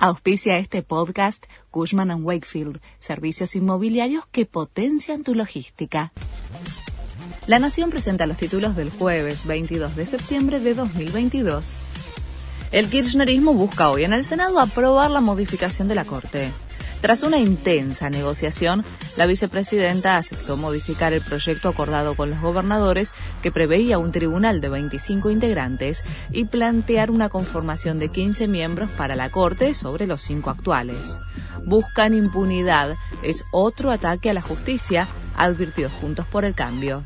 Auspicia este podcast Cushman ⁇ Wakefield, servicios inmobiliarios que potencian tu logística. La Nación presenta los títulos del jueves 22 de septiembre de 2022. El kirchnerismo busca hoy en el Senado aprobar la modificación de la Corte. Tras una intensa negociación, la vicepresidenta aceptó modificar el proyecto acordado con los gobernadores que preveía un tribunal de 25 integrantes y plantear una conformación de 15 miembros para la Corte sobre los cinco actuales. Buscan impunidad, es otro ataque a la justicia, advirtió Juntos por el Cambio.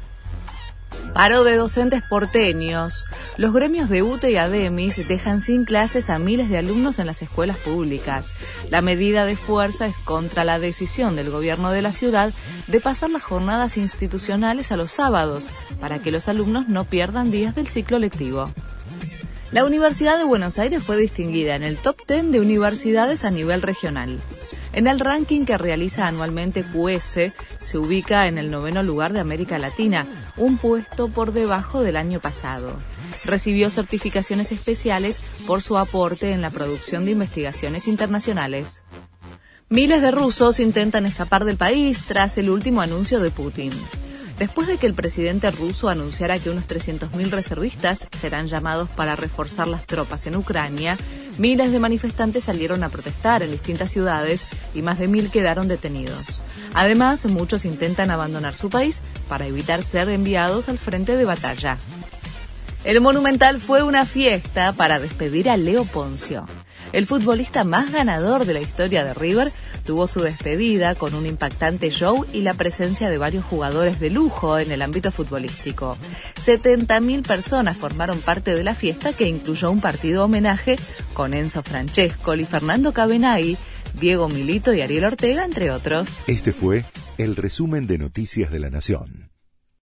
Paro de docentes porteños. Los gremios de UTE y ADEMIS dejan sin clases a miles de alumnos en las escuelas públicas. La medida de fuerza es contra la decisión del gobierno de la ciudad de pasar las jornadas institucionales a los sábados, para que los alumnos no pierdan días del ciclo lectivo. La Universidad de Buenos Aires fue distinguida en el top 10 de universidades a nivel regional. En el ranking que realiza anualmente QS, se ubica en el noveno lugar de América Latina, un puesto por debajo del año pasado. Recibió certificaciones especiales por su aporte en la producción de investigaciones internacionales. Miles de rusos intentan escapar del país tras el último anuncio de Putin. Después de que el presidente ruso anunciara que unos 300.000 reservistas serán llamados para reforzar las tropas en Ucrania, miles de manifestantes salieron a protestar en distintas ciudades y más de mil quedaron detenidos. Además, muchos intentan abandonar su país para evitar ser enviados al frente de batalla. El Monumental fue una fiesta para despedir a Leo Poncio. El futbolista más ganador de la historia de River tuvo su despedida con un impactante show y la presencia de varios jugadores de lujo en el ámbito futbolístico. 70.000 personas formaron parte de la fiesta que incluyó un partido homenaje con Enzo Francesco y Fernando Cabenagui, Diego Milito y Ariel Ortega, entre otros. Este fue el resumen de Noticias de la Nación.